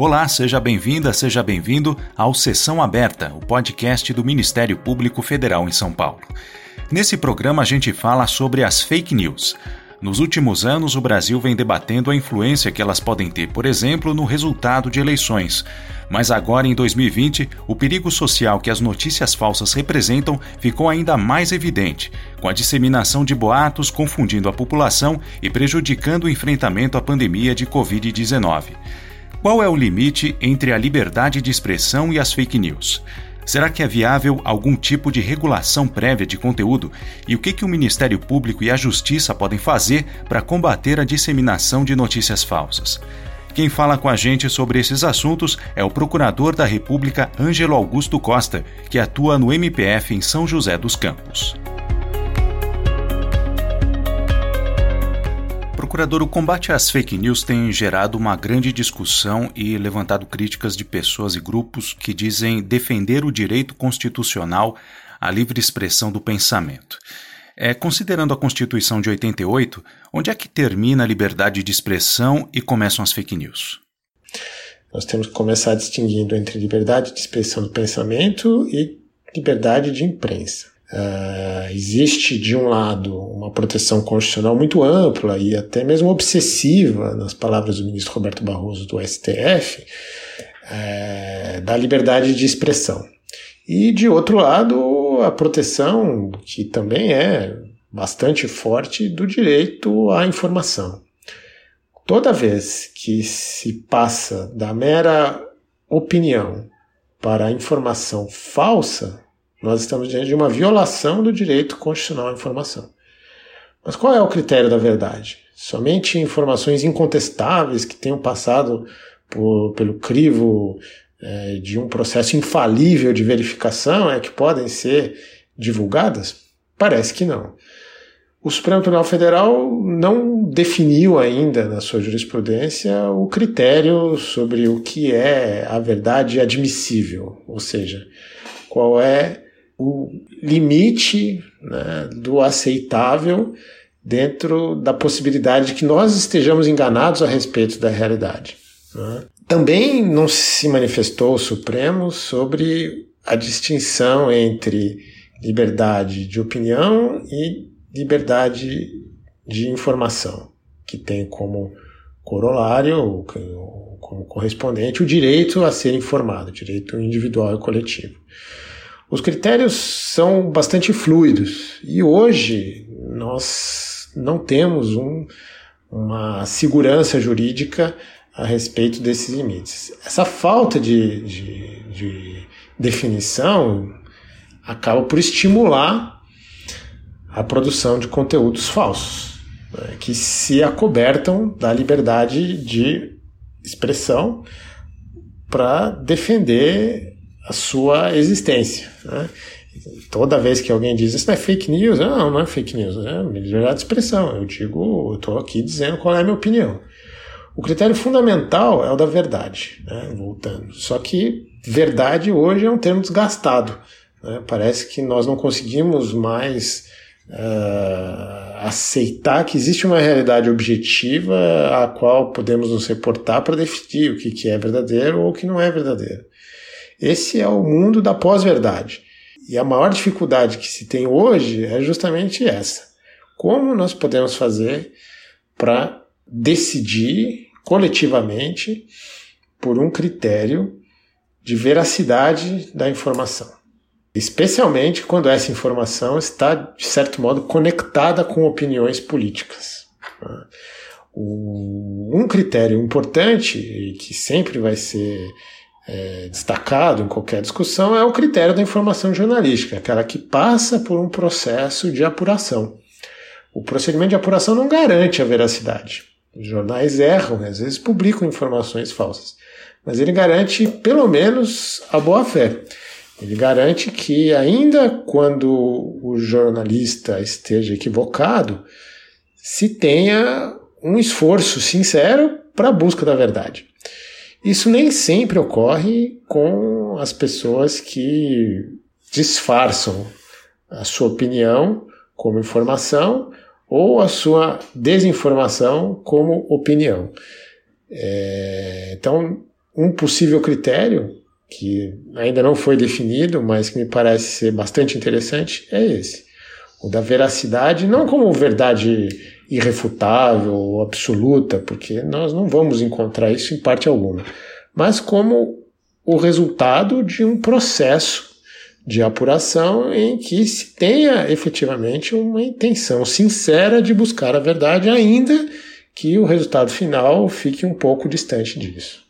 Olá, seja bem-vinda, seja bem-vindo ao Sessão Aberta, o podcast do Ministério Público Federal em São Paulo. Nesse programa a gente fala sobre as fake news. Nos últimos anos, o Brasil vem debatendo a influência que elas podem ter, por exemplo, no resultado de eleições. Mas agora, em 2020, o perigo social que as notícias falsas representam ficou ainda mais evidente, com a disseminação de boatos confundindo a população e prejudicando o enfrentamento à pandemia de Covid-19. Qual é o limite entre a liberdade de expressão e as fake news? Será que é viável algum tipo de regulação prévia de conteúdo? E o que, que o Ministério Público e a Justiça podem fazer para combater a disseminação de notícias falsas? Quem fala com a gente sobre esses assuntos é o Procurador da República Ângelo Augusto Costa, que atua no MPF em São José dos Campos. Procurador, o combate às fake news tem gerado uma grande discussão e levantado críticas de pessoas e grupos que dizem defender o direito constitucional à livre expressão do pensamento. É, considerando a Constituição de 88, onde é que termina a liberdade de expressão e começam as fake news? Nós temos que começar distinguindo entre liberdade de expressão do pensamento e liberdade de imprensa. Uh, existe, de um lado, uma proteção constitucional muito ampla e até mesmo obsessiva, nas palavras do ministro Roberto Barroso do STF, uh, da liberdade de expressão. E, de outro lado, a proteção, que também é bastante forte, do direito à informação. Toda vez que se passa da mera opinião para a informação falsa, nós estamos diante de uma violação do direito constitucional à informação. Mas qual é o critério da verdade? Somente informações incontestáveis que tenham passado por, pelo crivo é, de um processo infalível de verificação é que podem ser divulgadas? Parece que não. O Supremo Tribunal Federal não definiu ainda na sua jurisprudência o critério sobre o que é a verdade admissível, ou seja, qual é o limite né, do aceitável dentro da possibilidade de que nós estejamos enganados a respeito da realidade. Né? Também não se manifestou o Supremo sobre a distinção entre liberdade de opinião e liberdade de informação, que tem como corolário, como correspondente, o direito a ser informado, direito individual e coletivo. Os critérios são bastante fluidos e hoje nós não temos um, uma segurança jurídica a respeito desses limites. Essa falta de, de, de definição acaba por estimular a produção de conteúdos falsos, né, que se acobertam da liberdade de expressão para defender a sua existência. Né? Toda vez que alguém diz isso não é fake news, não, não é fake news, é liberdade de expressão. Eu digo, eu estou aqui dizendo qual é a minha opinião. O critério fundamental é o da verdade, né? voltando. Só que verdade hoje é um termo desgastado. Né? Parece que nós não conseguimos mais uh, aceitar que existe uma realidade objetiva a qual podemos nos reportar para definir o que, que é verdadeiro ou o que não é verdadeiro. Esse é o mundo da pós-verdade. E a maior dificuldade que se tem hoje é justamente essa. Como nós podemos fazer para decidir coletivamente por um critério de veracidade da informação? Especialmente quando essa informação está, de certo modo, conectada com opiniões políticas. Um critério importante, que sempre vai ser é, destacado em qualquer discussão é o critério da informação jornalística, aquela que passa por um processo de apuração. O procedimento de apuração não garante a veracidade. Os jornais erram, às vezes publicam informações falsas, mas ele garante pelo menos a boa-fé. Ele garante que, ainda quando o jornalista esteja equivocado, se tenha um esforço sincero para a busca da verdade. Isso nem sempre ocorre com as pessoas que disfarçam a sua opinião como informação ou a sua desinformação como opinião. É, então, um possível critério, que ainda não foi definido, mas que me parece ser bastante interessante, é esse. O da veracidade, não como verdade irrefutável ou absoluta, porque nós não vamos encontrar isso em parte alguma, mas como o resultado de um processo de apuração em que se tenha efetivamente uma intenção sincera de buscar a verdade, ainda que o resultado final fique um pouco distante disso.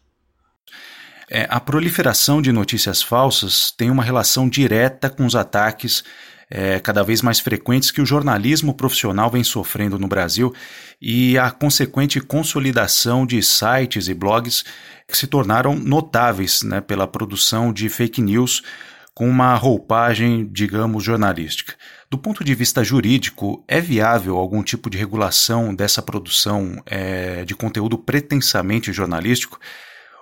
É, a proliferação de notícias falsas tem uma relação direta com os ataques é, cada vez mais frequentes que o jornalismo profissional vem sofrendo no Brasil e a consequente consolidação de sites e blogs que se tornaram notáveis né, pela produção de fake news com uma roupagem, digamos, jornalística. Do ponto de vista jurídico, é viável algum tipo de regulação dessa produção é, de conteúdo pretensamente jornalístico?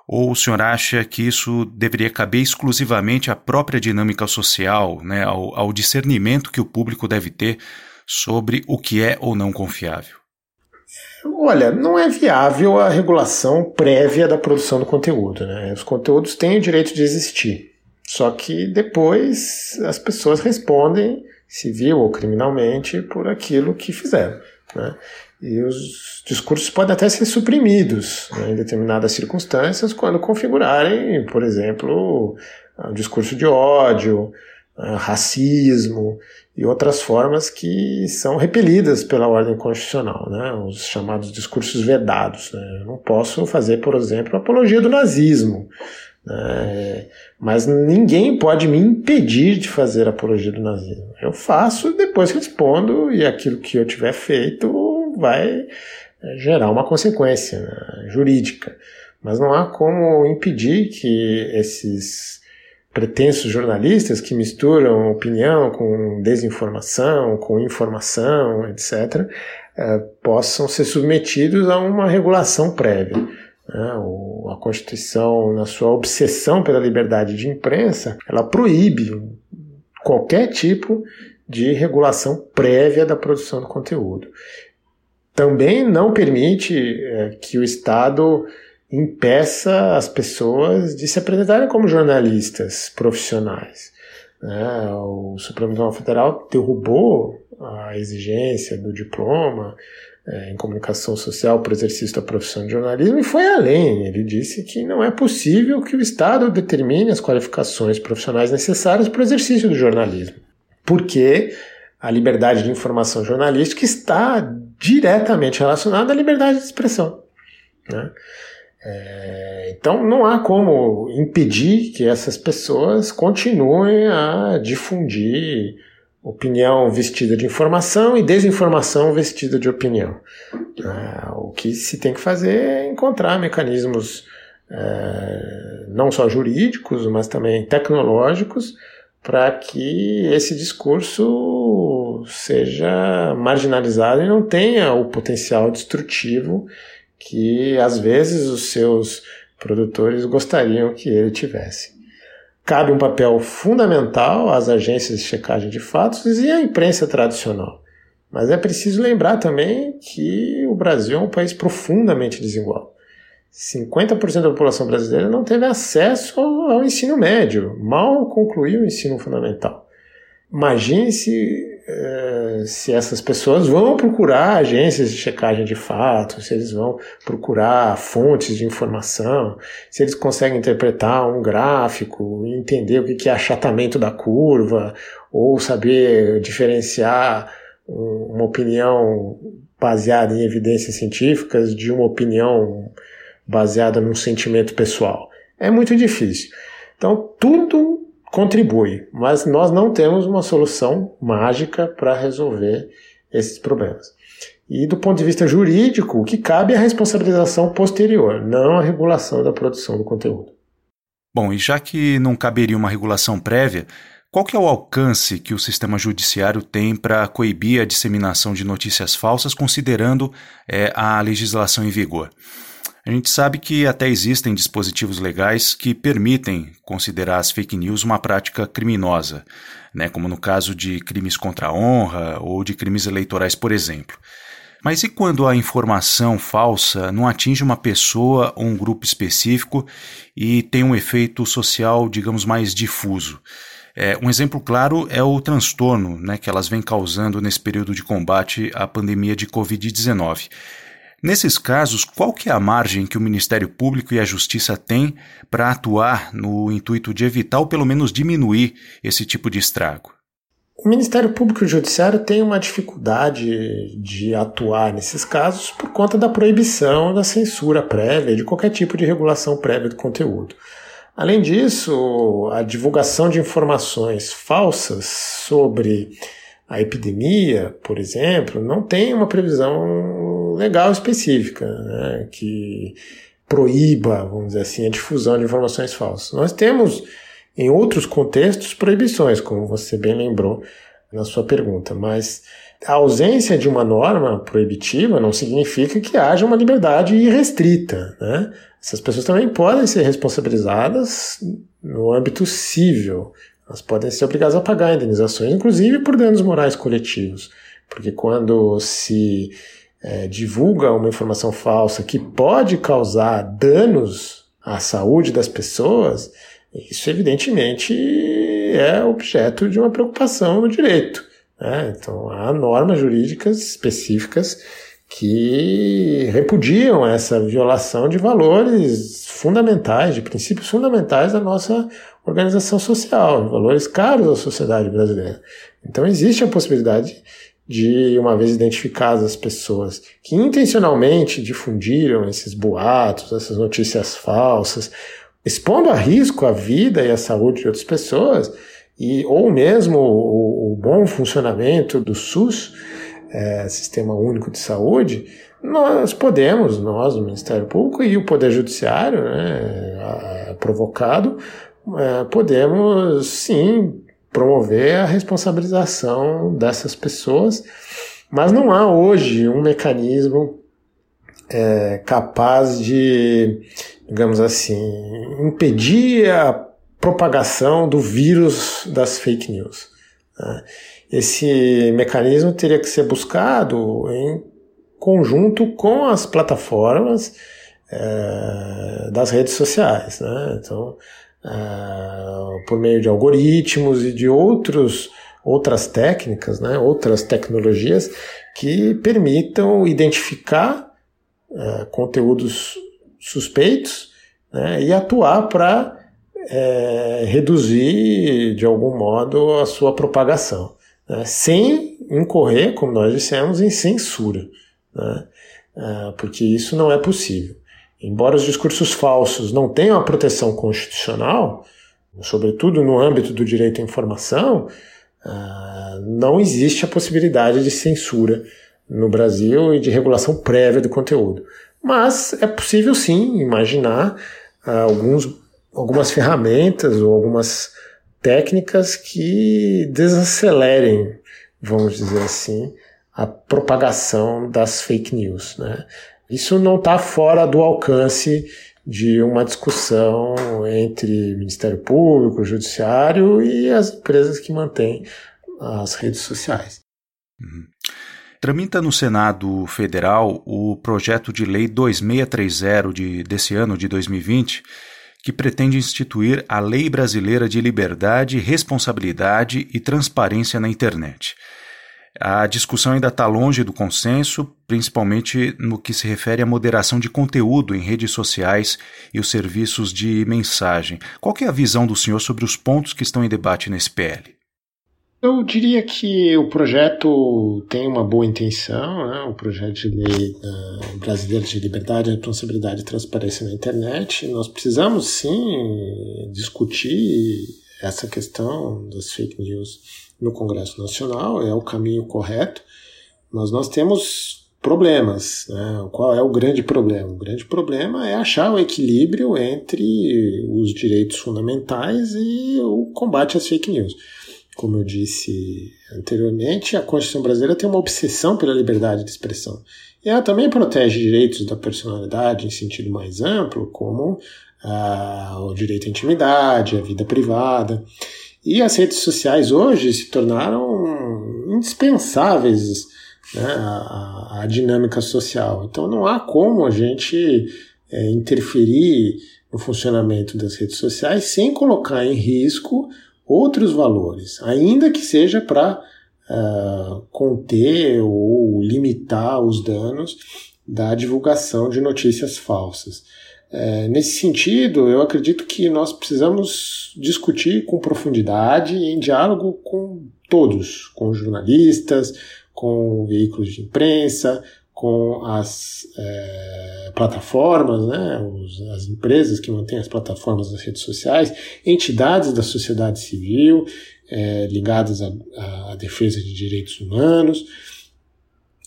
Ou o senhor acha que isso deveria caber exclusivamente à própria dinâmica social, né, ao, ao discernimento que o público deve ter sobre o que é ou não confiável? Olha, não é viável a regulação prévia da produção do conteúdo. Né? Os conteúdos têm o direito de existir. Só que depois as pessoas respondem, civil ou criminalmente, por aquilo que fizeram. Né? E os discursos podem até ser suprimidos né, em determinadas circunstâncias quando configurarem, por exemplo, um discurso de ódio, racismo e outras formas que são repelidas pela ordem constitucional, né? os chamados discursos vedados. Né? Eu não posso fazer, por exemplo, apologia do nazismo. É, mas ninguém pode me impedir de fazer apologia do nazismo. Eu faço, depois respondo, e aquilo que eu tiver feito vai é, gerar uma consequência né, jurídica. Mas não há como impedir que esses pretensos jornalistas que misturam opinião com desinformação, com informação, etc., é, possam ser submetidos a uma regulação prévia. Né? a Constituição, na sua obsessão pela liberdade de imprensa, ela proíbe qualquer tipo de regulação prévia da produção do conteúdo. Também não permite é, que o Estado impeça as pessoas de se apresentarem como jornalistas profissionais. Né? O Supremo Tribunal Federal derrubou a exigência do diploma é, em comunicação social para o exercício da profissão de jornalismo e foi além. Ele disse que não é possível que o Estado determine as qualificações profissionais necessárias para o exercício do jornalismo, porque a liberdade de informação jornalística está diretamente relacionada à liberdade de expressão. Né? É, então não há como impedir que essas pessoas continuem a difundir opinião vestida de informação e desinformação vestida de opinião. É, o que se tem que fazer é encontrar mecanismos é, não só jurídicos, mas também tecnológicos para que esse discurso seja marginalizado e não tenha o potencial destrutivo que às vezes os seus produtores gostariam que ele tivesse. Cabe um papel fundamental às agências de checagem de fatos e à imprensa tradicional. Mas é preciso lembrar também que o Brasil é um país profundamente desigual. 50% da população brasileira não teve acesso ao ensino médio, mal concluiu o ensino fundamental. Imagine se se essas pessoas vão procurar agências de checagem de fatos, se eles vão procurar fontes de informação, se eles conseguem interpretar um gráfico, entender o que é achatamento da curva, ou saber diferenciar uma opinião baseada em evidências científicas de uma opinião baseada num sentimento pessoal. É muito difícil. Então, tudo contribui, mas nós não temos uma solução mágica para resolver esses problemas. E do ponto de vista jurídico, o que cabe é a responsabilização posterior, não a regulação da produção do conteúdo. Bom, e já que não caberia uma regulação prévia, qual que é o alcance que o sistema judiciário tem para coibir a disseminação de notícias falsas, considerando é, a legislação em vigor? A gente sabe que até existem dispositivos legais que permitem considerar as fake news uma prática criminosa, né, como no caso de crimes contra a honra ou de crimes eleitorais, por exemplo. Mas e quando a informação falsa não atinge uma pessoa ou um grupo específico e tem um efeito social, digamos, mais difuso? É, um exemplo claro é o transtorno né, que elas vêm causando nesse período de combate à pandemia de Covid-19. Nesses casos, qual que é a margem que o Ministério Público e a Justiça têm para atuar no intuito de evitar ou pelo menos diminuir esse tipo de estrago? O Ministério Público e o Judiciário tem uma dificuldade de atuar nesses casos por conta da proibição da censura prévia, de qualquer tipo de regulação prévia do conteúdo. Além disso, a divulgação de informações falsas sobre a epidemia, por exemplo, não tem uma previsão legal específica né, que proíba, vamos dizer assim, a difusão de informações falsas. Nós temos em outros contextos, proibições, como você bem lembrou na sua pergunta, mas a ausência de uma norma proibitiva não significa que haja uma liberdade irrestrita. Né? Essas pessoas também podem ser responsabilizadas no âmbito civil. Elas podem ser obrigadas a pagar indenizações, inclusive por danos morais coletivos. Porque quando se é, divulga uma informação falsa que pode causar danos à saúde das pessoas, isso, evidentemente, é objeto de uma preocupação no direito. Né? Então, há normas jurídicas específicas que repudiam essa violação de valores fundamentais, de princípios fundamentais da nossa organização social, valores caros à sociedade brasileira. Então, existe a possibilidade de, uma vez identificadas as pessoas que intencionalmente difundiram esses boatos, essas notícias falsas, expondo a risco a vida e a saúde de outras pessoas, e, ou mesmo o, o bom funcionamento do SUS, é, Sistema Único de Saúde, nós podemos, nós, o Ministério Público e o Poder Judiciário, né, provocado, é, podemos sim promover a responsabilização dessas pessoas, mas não há hoje um mecanismo é, capaz de digamos assim, impedir a propagação do vírus das fake news. Né? Esse mecanismo teria que ser buscado em conjunto com as plataformas é, das redes sociais. Né? Então, é, por meio de algoritmos e de outros, outras técnicas, né? outras tecnologias que permitam identificar é, conteúdos suspeitos né, e atuar para é, reduzir de algum modo a sua propagação, né, sem incorrer, como nós dissemos, em censura, né, é, porque isso não é possível. Embora os discursos falsos não tenham a proteção constitucional, sobretudo no âmbito do direito à informação, é, não existe a possibilidade de censura no Brasil e de regulação prévia do conteúdo. Mas é possível sim imaginar uh, alguns, algumas ferramentas ou algumas técnicas que desacelerem, vamos dizer assim, a propagação das fake news. Né? Isso não está fora do alcance de uma discussão entre Ministério Público, Judiciário e as empresas que mantêm as redes sociais. Uhum. Tramita no Senado Federal o projeto de lei 2630 de, desse ano de 2020, que pretende instituir a Lei Brasileira de Liberdade, Responsabilidade e Transparência na Internet. A discussão ainda está longe do consenso, principalmente no que se refere à moderação de conteúdo em redes sociais e os serviços de mensagem. Qual é a visão do senhor sobre os pontos que estão em debate nesse PL? Eu diria que o projeto tem uma boa intenção, né? o projeto de lei uh, brasileiro de liberdade, responsabilidade e transparência na internet. Nós precisamos sim discutir essa questão das fake news no Congresso Nacional, é o caminho correto, mas nós temos problemas. Né? Qual é o grande problema? O grande problema é achar o equilíbrio entre os direitos fundamentais e o combate às fake news. Como eu disse anteriormente, a Constituição brasileira tem uma obsessão pela liberdade de expressão. E ela também protege direitos da personalidade em sentido mais amplo, como ah, o direito à intimidade, à vida privada. E as redes sociais hoje se tornaram indispensáveis né, a, a, dinâmica social. Então não há como a gente é, interferir no funcionamento das redes sociais sem colocar em risco outros valores, ainda que seja para uh, é, conter ou limitar os danos da divulgação de notícias falsas. É, nesse sentido, eu acredito que nós precisamos discutir com profundidade e em diálogo com todos, com jornalistas, com veículos de imprensa, com as é, plataformas, né, os, as empresas que mantêm as plataformas das redes sociais, entidades da sociedade civil é, ligadas à, à defesa de direitos humanos.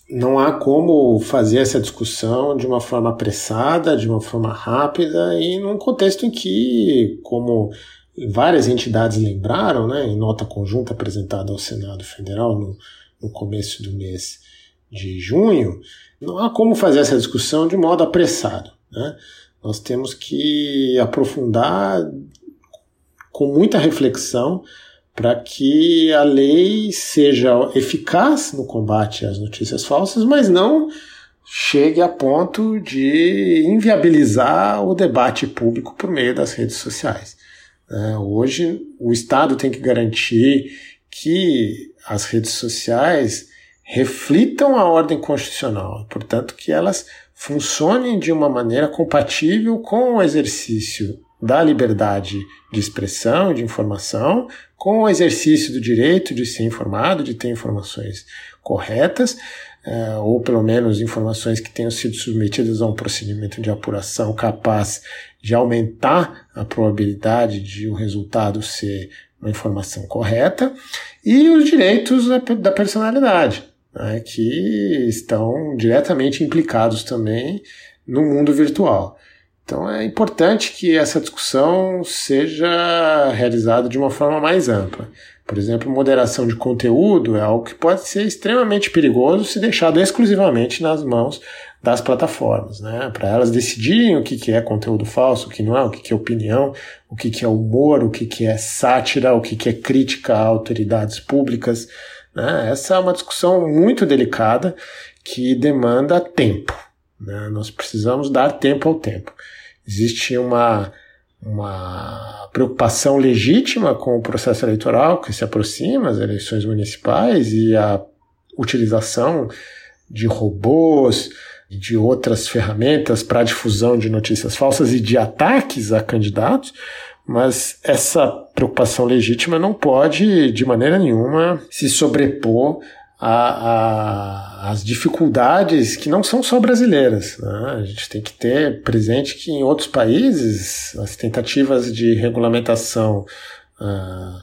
Não há como fazer essa discussão de uma forma apressada, de uma forma rápida e num contexto em que, como várias entidades lembraram, né, em nota conjunta apresentada ao Senado Federal no, no começo do mês de junho, não há como fazer essa discussão de modo apressado. Né? Nós temos que aprofundar com muita reflexão para que a lei seja eficaz no combate às notícias falsas, mas não chegue a ponto de inviabilizar o debate público por meio das redes sociais. Né? Hoje, o Estado tem que garantir que as redes sociais reflitam a ordem constitucional, portanto, que elas funcionem de uma maneira compatível com o exercício da liberdade de expressão, de informação, com o exercício do direito de ser informado, de ter informações corretas, eh, ou pelo menos informações que tenham sido submetidas a um procedimento de apuração capaz de aumentar a probabilidade de o resultado ser uma informação correta, e os direitos da personalidade né, que estão diretamente implicados também no mundo virtual. Então é importante que essa discussão seja realizada de uma forma mais ampla. Por exemplo, moderação de conteúdo é algo que pode ser extremamente perigoso se deixado exclusivamente nas mãos das plataformas, né? Para elas decidirem o que, que é conteúdo falso, o que não é, o que, que é opinião, o que, que é humor, o que, que é sátira, o que, que é crítica a autoridades públicas. Né? Essa é uma discussão muito delicada que demanda tempo. Né? Nós precisamos dar tempo ao tempo. Existe uma, uma preocupação legítima com o processo eleitoral que se aproxima, as eleições municipais e a utilização de robôs de outras ferramentas para difusão de notícias falsas e de ataques a candidatos, mas essa preocupação legítima não pode, de maneira nenhuma, se sobrepor às dificuldades que não são só brasileiras. Né? A gente tem que ter presente que em outros países as tentativas de regulamentação uh,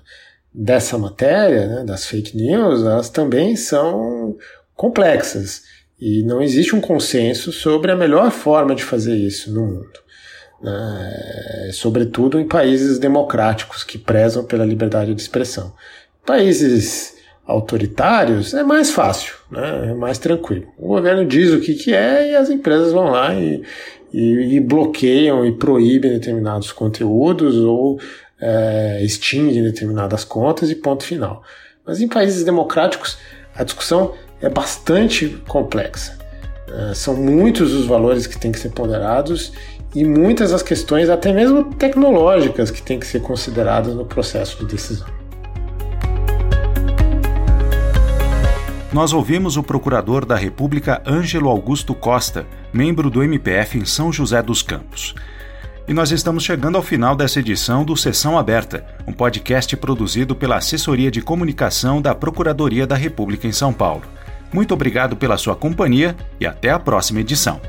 dessa matéria, né, das fake news, elas também são complexas e não existe um consenso sobre a melhor forma de fazer isso no mundo né, sobretudo em países democráticos que prezam pela liberdade de expressão. Países autoritários é mais fácil, né, é mais tranquilo. O governo diz o que, que é e as empresas vão lá e, e, e bloqueiam e proíbem determinados conteúdos ou é, extinguem determinadas contas e ponto final. Mas em países democráticos a discussão é bastante complexa. É, são muitos os valores que têm que ser ponderados e muitas das questões, até mesmo tecnológicas, que têm que ser consideradas no processo de decisão. Nós ouvimos o procurador da República Ângelo Augusto Costa, membro do MPF em São José dos Campos. E nós estamos chegando ao final dessa edição do Sessão Aberta, um podcast produzido pela Assessoria de Comunicação da Procuradoria da República em São Paulo. Muito obrigado pela sua companhia e até a próxima edição.